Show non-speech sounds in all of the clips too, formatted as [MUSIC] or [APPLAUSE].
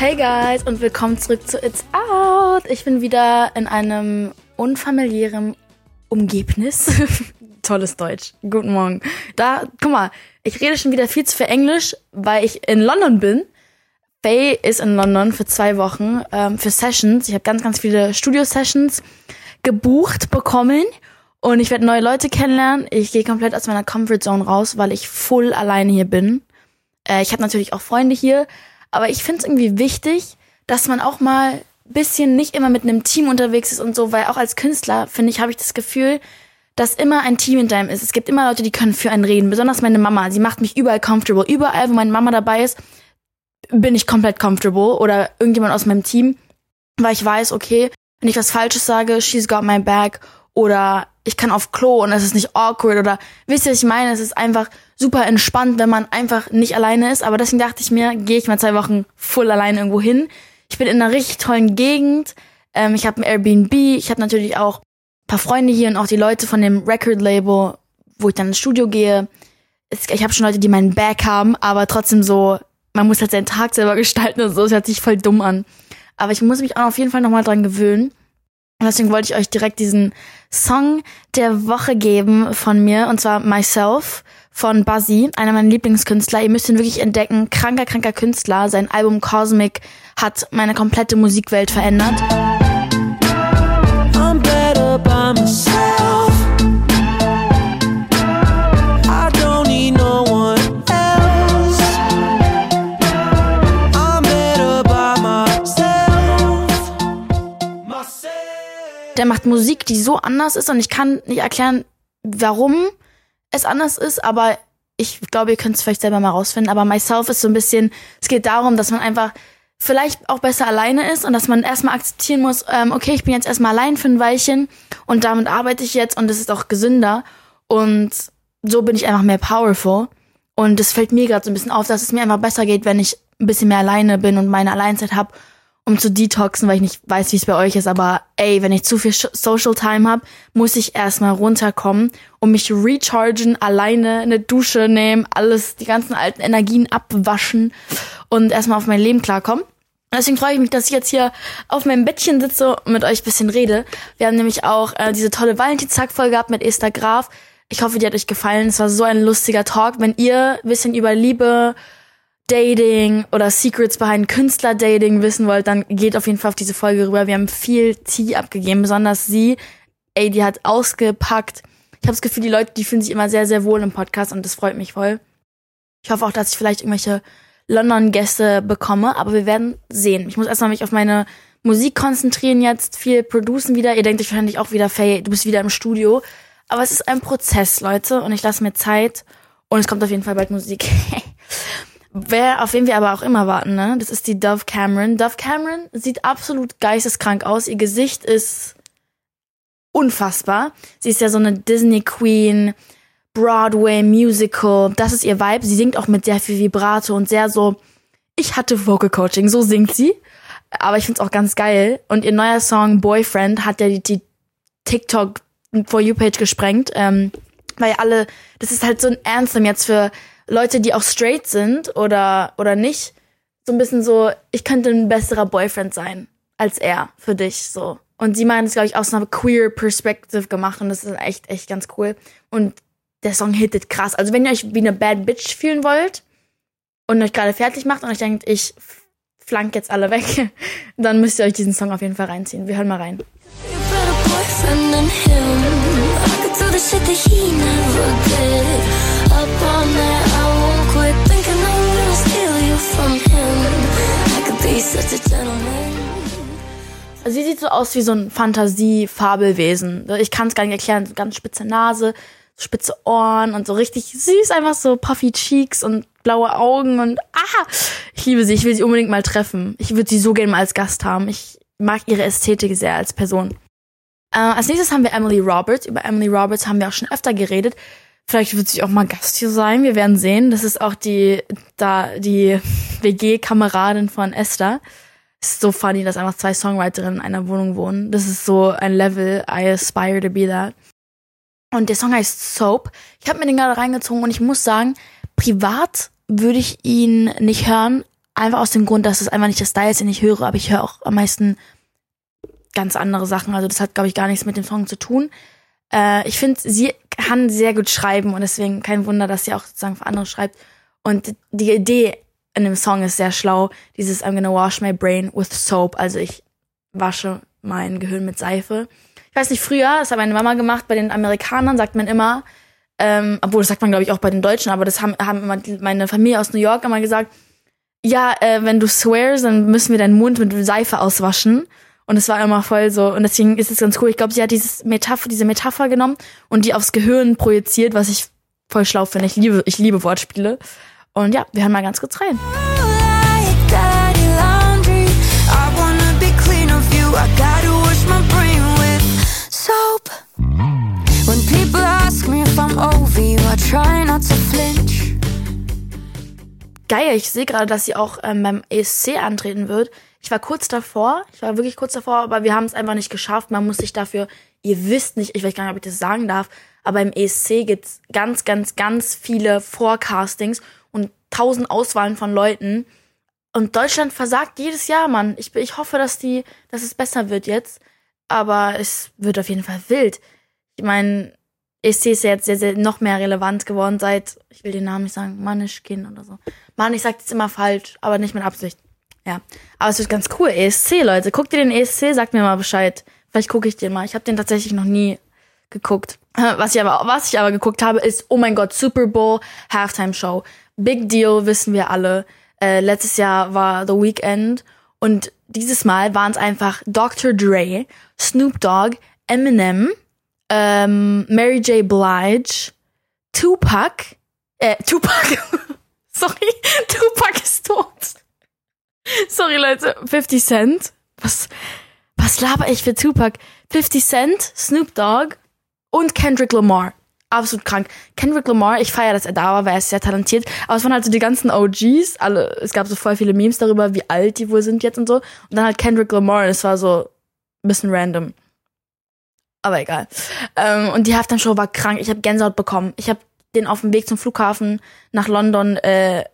Hey guys und willkommen zurück zu It's Out. Ich bin wieder in einem unfamiliären Umgebnis. [LAUGHS] Tolles Deutsch. Guten Morgen. Da, guck mal, ich rede schon wieder viel zu viel Englisch, weil ich in London bin. Faye ist in London für zwei Wochen ähm, für Sessions. Ich habe ganz, ganz viele Studio-Sessions gebucht bekommen und ich werde neue Leute kennenlernen. Ich gehe komplett aus meiner Comfort Zone raus, weil ich full alleine hier bin. Äh, ich habe natürlich auch Freunde hier, aber ich finde es irgendwie wichtig, dass man auch mal bisschen nicht immer mit einem Team unterwegs ist und so, weil auch als Künstler, finde ich, habe ich das Gefühl, dass immer ein Team hinter einem ist. Es gibt immer Leute, die können für einen reden. Besonders meine Mama. Sie macht mich überall comfortable. Überall, wo meine Mama dabei ist, bin ich komplett comfortable. Oder irgendjemand aus meinem Team. Weil ich weiß, okay, wenn ich was Falsches sage, she's got my back. Oder ich kann auf Klo und es ist nicht awkward. Oder wisst ihr, was ich meine? Es ist einfach super entspannt, wenn man einfach nicht alleine ist. Aber deswegen dachte ich mir, gehe ich mal zwei Wochen full alleine irgendwo hin. Ich bin in einer richtig tollen Gegend. Ähm, ich habe ein Airbnb. Ich habe natürlich auch paar Freunde hier und auch die Leute von dem Record-Label, wo ich dann ins Studio gehe. Ich habe schon Leute, die meinen Back haben, aber trotzdem so, man muss halt seinen Tag selber gestalten und so. Es hört sich voll dumm an. Aber ich muss mich auch auf jeden Fall nochmal dran gewöhnen. Und deswegen wollte ich euch direkt diesen Song der Woche geben von mir, und zwar Myself von Buzzy, einer meiner Lieblingskünstler. Ihr müsst ihn wirklich entdecken. Kranker, kranker Künstler. Sein Album Cosmic hat meine komplette Musikwelt verändert. der macht Musik, die so anders ist und ich kann nicht erklären, warum es anders ist, aber ich glaube, ihr könnt es vielleicht selber mal rausfinden. Aber Myself ist so ein bisschen, es geht darum, dass man einfach vielleicht auch besser alleine ist und dass man erstmal akzeptieren muss, ähm, okay, ich bin jetzt erstmal allein für ein Weilchen und damit arbeite ich jetzt und es ist auch gesünder. Und so bin ich einfach mehr powerful. Und es fällt mir gerade so ein bisschen auf, dass es mir einfach besser geht, wenn ich ein bisschen mehr alleine bin und meine Alleinzeit habe um zu detoxen, weil ich nicht weiß, wie es bei euch ist, aber ey, wenn ich zu viel Social Time habe, muss ich erstmal runterkommen und mich rechargen, alleine eine Dusche nehmen, alles, die ganzen alten Energien abwaschen und erstmal auf mein Leben klarkommen. Deswegen freue ich mich, dass ich jetzt hier auf meinem Bettchen sitze und mit euch bisschen rede. Wir haben nämlich auch äh, diese tolle Valentinstag-Folge gehabt mit Esther Graf. Ich hoffe, die hat euch gefallen. Es war so ein lustiger Talk. Wenn ihr bisschen über Liebe, Dating oder Secrets behind Künstler-Dating wissen wollt, dann geht auf jeden Fall auf diese Folge rüber. Wir haben viel Tee abgegeben, besonders sie. Ey, die hat ausgepackt. Ich habe das Gefühl, die Leute, die fühlen sich immer sehr, sehr wohl im Podcast und das freut mich voll. Ich hoffe auch, dass ich vielleicht irgendwelche London-Gäste bekomme, aber wir werden sehen. Ich muss erstmal mich auf meine Musik konzentrieren jetzt, viel producen wieder. Ihr denkt euch wahrscheinlich auch wieder, Faye, du bist wieder im Studio. Aber es ist ein Prozess, Leute, und ich lasse mir Zeit. Und es kommt auf jeden Fall bald Musik. [LAUGHS] Wer, auf wen wir aber auch immer warten, ne? Das ist die Dove Cameron. Dove Cameron sieht absolut geisteskrank aus. Ihr Gesicht ist unfassbar. Sie ist ja so eine Disney Queen, Broadway Musical. Das ist ihr Vibe. Sie singt auch mit sehr viel Vibrato und sehr so. Ich hatte Vocal Coaching, so singt sie. Aber ich find's auch ganz geil. Und ihr neuer Song Boyfriend hat ja die, die TikTok For You Page gesprengt. Ähm, weil alle, das ist halt so ein Anthem jetzt für Leute, die auch straight sind oder, oder nicht, so ein bisschen so, ich könnte ein besserer Boyfriend sein als er für dich, so. Und sie meinen es, glaube ich, aus einer queer Perspective gemacht und das ist echt, echt ganz cool. Und der Song hittet krass. Also wenn ihr euch wie eine Bad Bitch fühlen wollt und euch gerade fertig macht und euch denkt, ich flank jetzt alle weg, [LAUGHS] dann müsst ihr euch diesen Song auf jeden Fall reinziehen. Wir hören mal rein. Also sie sieht so aus wie so ein Fantasie-Fabelwesen. Ich kann es gar nicht erklären. Ganz spitze Nase, spitze Ohren und so richtig süß, einfach so puffy Cheeks und blaue Augen und ah, ich liebe sie. Ich will sie unbedingt mal treffen. Ich würde sie so gerne mal als Gast haben. Ich mag ihre Ästhetik sehr als Person. Äh, als nächstes haben wir Emily Roberts. Über Emily Roberts haben wir auch schon öfter geredet. Vielleicht wird sie auch mal Gast hier sein. Wir werden sehen. Das ist auch die, da, die WG-Kameradin von Esther. Ist so funny, dass einfach zwei Songwriterinnen in einer Wohnung wohnen. Das ist so ein Level. I aspire to be that. Und der Song heißt Soap. Ich habe mir den gerade reingezogen und ich muss sagen, privat würde ich ihn nicht hören, Einfach aus dem Grund, dass es einfach nicht der Style ist, den ich höre, aber ich höre auch am meisten ganz andere Sachen. Also das hat, glaube ich, gar nichts mit dem Song zu tun. Äh, ich finde, sie kann sehr gut schreiben und deswegen kein Wunder, dass sie auch sozusagen für andere schreibt. Und die Idee in dem Song ist sehr schlau. Dieses I'm gonna wash my brain with soap. Also ich wasche mein Gehirn mit Seife. Ich weiß nicht, früher, das hat meine Mama gemacht, bei den Amerikanern sagt man immer, ähm, obwohl das sagt man glaube ich auch bei den Deutschen, aber das haben, haben immer meine Familie aus New York immer gesagt, ja, äh, wenn du swears, dann müssen wir deinen Mund mit Seife auswaschen. Und es war immer voll so. Und deswegen ist es ganz cool. Ich glaube, sie hat dieses Metapher, diese Metapher genommen und die aufs Gehirn projiziert, was ich voll schlau finde. Ich liebe, ich liebe Wortspiele. Und ja, wir hören mal ganz kurz rein. Geil, ich sehe gerade, dass sie auch ähm, beim ESC antreten wird. Ich war kurz davor, ich war wirklich kurz davor, aber wir haben es einfach nicht geschafft. Man muss sich dafür, ihr wisst nicht, ich weiß gar nicht, ob ich das sagen darf, aber im ESC gibt's ganz, ganz, ganz viele Forecastings und tausend Auswahlen von Leuten. Und Deutschland versagt jedes Jahr, Mann. Ich, ich hoffe, dass die, dass es besser wird jetzt. Aber es wird auf jeden Fall wild. Ich meine, ESC ist ja jetzt sehr, sehr noch mehr relevant geworden seit, ich will den Namen nicht sagen, Manischkin oder so. Mann, ich sag das immer falsch, aber nicht mit Absicht. Ja. Aber es wird ganz cool. ESC, Leute. Guckt ihr den ESC? Sagt mir mal Bescheid. Vielleicht gucke ich den mal. Ich habe den tatsächlich noch nie geguckt. [LAUGHS] Was ich aber, was ich aber geguckt habe, ist, oh mein Gott, Super Bowl Halftime Show. Big Deal, wissen wir alle. Äh, letztes Jahr war The Weekend und dieses Mal waren es einfach Dr. Dre, Snoop Dogg, Eminem, ähm, Mary J. Blige, Tupac, äh, Tupac, [LAUGHS] sorry, [LAUGHS] Tupac ist tot. [LAUGHS] Sorry, Leute. 50 Cent. Was, was laber ich für Tupac? 50 Cent, Snoop Dogg und Kendrick Lamar. Absolut krank. Kendrick Lamar, ich feiere, dass er da war, weil er ist sehr talentiert. Aber es waren halt so die ganzen OGs. Alle, es gab so voll viele Memes darüber, wie alt die wohl sind jetzt und so. Und dann halt Kendrick Lamar. Und es war so ein bisschen random. Aber egal. Ähm, und die Halftime-Show war krank. Ich habe Gänsehaut bekommen. Ich habe den auf dem Weg zum Flughafen nach London äh,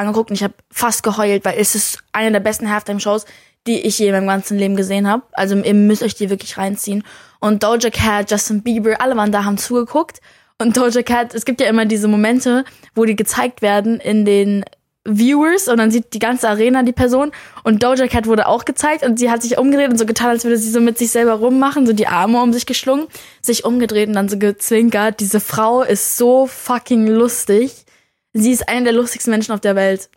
angeguckt und ich habe fast geheult, weil es ist eine der besten Halftime-Shows, die ich je in meinem ganzen Leben gesehen habe. Also ihr müsst euch die wirklich reinziehen. Und Doja Cat, Justin Bieber, alle waren da, haben zugeguckt. Und Doja Cat, es gibt ja immer diese Momente, wo die gezeigt werden in den Viewers und dann sieht die ganze Arena die Person und Doja Cat wurde auch gezeigt und sie hat sich umgedreht und so getan, als würde sie so mit sich selber rummachen, so die Arme um sich geschlungen, sich umgedreht und dann so gezwinkert. Diese Frau ist so fucking lustig sie ist eine der lustigsten Menschen auf der Welt.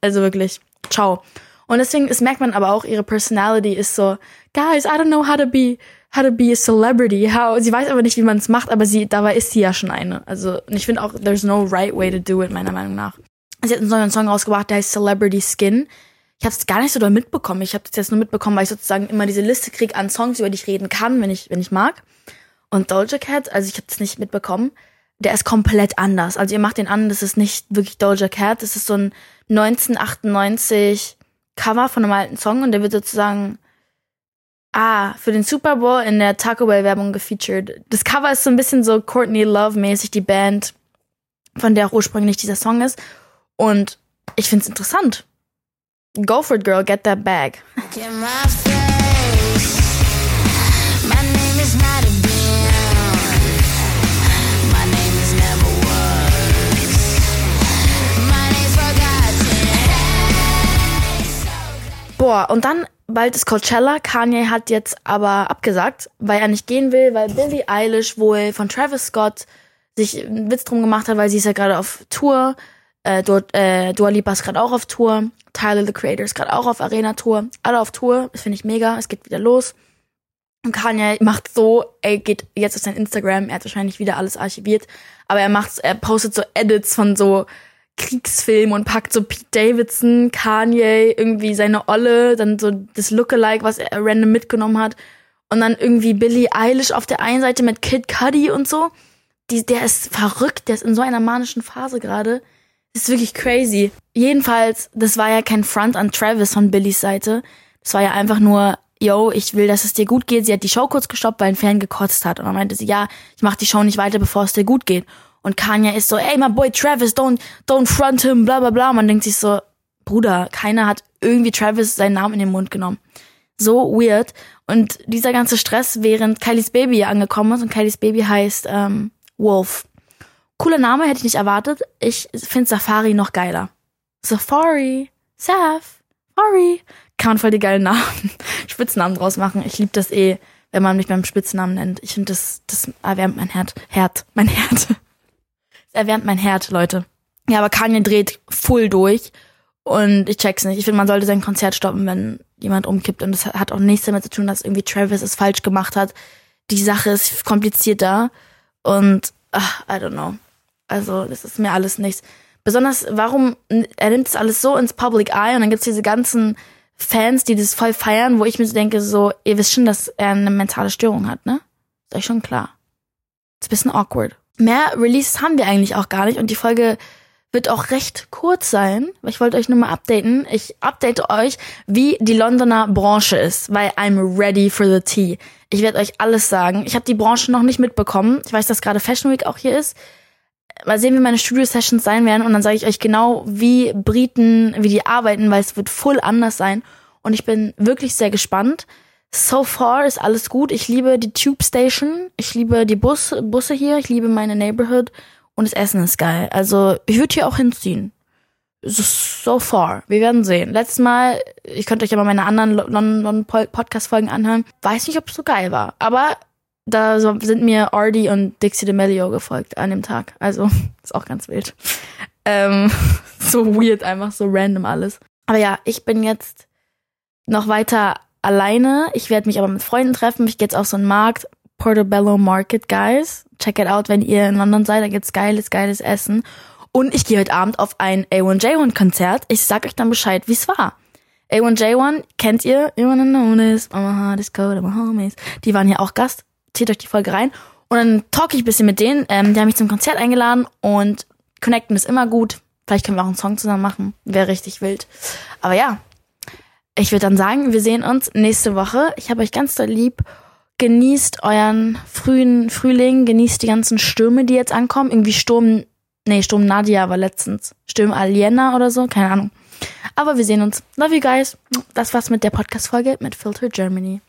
Also wirklich, ciao. Und deswegen, es merkt man aber auch, ihre Personality ist so, guys, I don't know how to be, how to be a celebrity. How, sie weiß aber nicht, wie man es macht, aber sie, dabei ist sie ja schon eine. Also, und ich finde auch, there's no right way to do it, meiner Meinung nach. Sie hat einen neuen Song rausgebracht, der heißt Celebrity Skin. Ich habe es gar nicht so doll mitbekommen. Ich habe es jetzt nur mitbekommen, weil ich sozusagen immer diese Liste krieg an Songs, über die ich reden kann, wenn ich, wenn ich mag. Und Doja Cat, also ich habe es nicht mitbekommen der ist komplett anders. Also ihr macht den an, das ist nicht wirklich Doja Cat, das ist so ein 1998 Cover von einem alten Song und der wird sozusagen ah, für den Super Bowl in der Taco Bell Werbung gefeatured. Das Cover ist so ein bisschen so Courtney Love mäßig die Band, von der auch ursprünglich dieser Song ist und ich find's interessant. Go for it, girl, get that bag. Get Boah, und dann bald ist Coachella. Kanye hat jetzt aber abgesagt, weil er nicht gehen will, weil Billie Eilish wohl von Travis Scott sich einen Witz drum gemacht hat, weil sie ist ja gerade auf Tour. Äh, dort, äh, Dua Lipa ist gerade auch auf Tour. Tyler, the Creator, ist gerade auch auf Arena-Tour. Alle auf Tour. Das finde ich mega. Es geht wieder los. Und Kanye macht so, er geht jetzt auf sein Instagram. Er hat wahrscheinlich wieder alles archiviert. Aber er macht, er postet so Edits von so Kriegsfilm und packt so Pete Davidson, Kanye, irgendwie seine Olle, dann so das Lookalike, was er random mitgenommen hat. Und dann irgendwie Billie Eilish auf der einen Seite mit Kid Cudi und so. Die, der ist verrückt, der ist in so einer manischen Phase gerade. Das ist wirklich crazy. Jedenfalls, das war ja kein Front an Travis von Billies Seite. Das war ja einfach nur, yo, ich will, dass es dir gut geht. Sie hat die Show kurz gestoppt, weil ein Fan gekotzt hat. Und dann meinte sie, ja, ich mach die Show nicht weiter, bevor es dir gut geht. Und Kanye ist so, ey, my boy Travis, don't, don't front him, bla bla bla. Man denkt sich so, Bruder, keiner hat irgendwie Travis seinen Namen in den Mund genommen. So weird. Und dieser ganze Stress, während Kylies Baby angekommen ist und Kylies Baby heißt ähm, Wolf. Cooler Name, hätte ich nicht erwartet. Ich finde Safari noch geiler. Safari, Saf, Safari. Kann man voll die geilen Namen, [LAUGHS] Spitznamen draus machen. Ich liebe das eh, wenn man mich beim Spitznamen nennt. Ich finde, das, das erwärmt mein Herd. Herd. Mein Herd. Es erwärmt mein Herd, Leute. Ja, aber Kanye dreht full durch. Und ich check's nicht. Ich finde, man sollte sein Konzert stoppen, wenn jemand umkippt. Und das hat auch nichts damit zu tun, dass irgendwie Travis es falsch gemacht hat. Die Sache ist komplizierter. Und, ach, I don't know. Also, das ist mir alles nichts. Besonders, warum, er nimmt das alles so ins Public Eye und dann gibt's diese ganzen Fans, die das voll feiern, wo ich mir so denke, so, ihr wisst schon, dass er eine mentale Störung hat, ne? Ist euch schon klar. Ist ein bisschen awkward. Mehr Releases haben wir eigentlich auch gar nicht und die Folge wird auch recht kurz sein, weil ich wollte euch nur mal updaten. Ich update euch, wie die Londoner Branche ist, weil I'm ready for the tea. Ich werde euch alles sagen. Ich habe die Branche noch nicht mitbekommen. Ich weiß, dass gerade Fashion Week auch hier ist. Mal sehen, wie meine Studio-Sessions sein werden und dann sage ich euch genau, wie Briten, wie die arbeiten, weil es wird voll anders sein. Und ich bin wirklich sehr gespannt. So far ist alles gut. Ich liebe die Tube Station. Ich liebe die Bus, Busse hier. Ich liebe meine Neighborhood. Und das Essen ist geil. Also, ich würde hier auch hinziehen. So far. Wir werden sehen. Letztes Mal, ich könnte euch mal meine anderen London Podcast-Folgen anhören. Weiß nicht, ob es so geil war. Aber da sind mir Ardy und Dixie D'Amelio gefolgt an dem Tag. Also, [LAUGHS] ist auch ganz wild. Ähm, [LAUGHS] so weird, einfach so random alles. Aber ja, ich bin jetzt noch weiter alleine. Ich werde mich aber mit Freunden treffen. Ich gehe jetzt auf so einen Markt. Portobello Market, guys. Check it out, wenn ihr in London seid. Da gibt's geiles, geiles Essen. Und ich gehe heute Abend auf ein A1J1-Konzert. Ich sag euch dann Bescheid, wie's war. A1J1 kennt ihr. You wanna know this? Is cold, my homies. Die waren hier auch Gast. Zieht euch die Folge rein. Und dann talk ich bisschen mit denen. Ähm, die haben mich zum Konzert eingeladen und connecten ist immer gut. Vielleicht können wir auch einen Song zusammen machen. Wäre richtig wild. Aber ja, ich würde dann sagen, wir sehen uns nächste Woche. Ich habe euch ganz doll lieb. Genießt euren frühen Frühling, genießt die ganzen Stürme, die jetzt ankommen. Irgendwie Sturm, nee, Sturm Nadia war letztens. Sturm Aliena oder so, keine Ahnung. Aber wir sehen uns. Love you guys. Das war's mit der Podcast-Folge mit Filter Germany.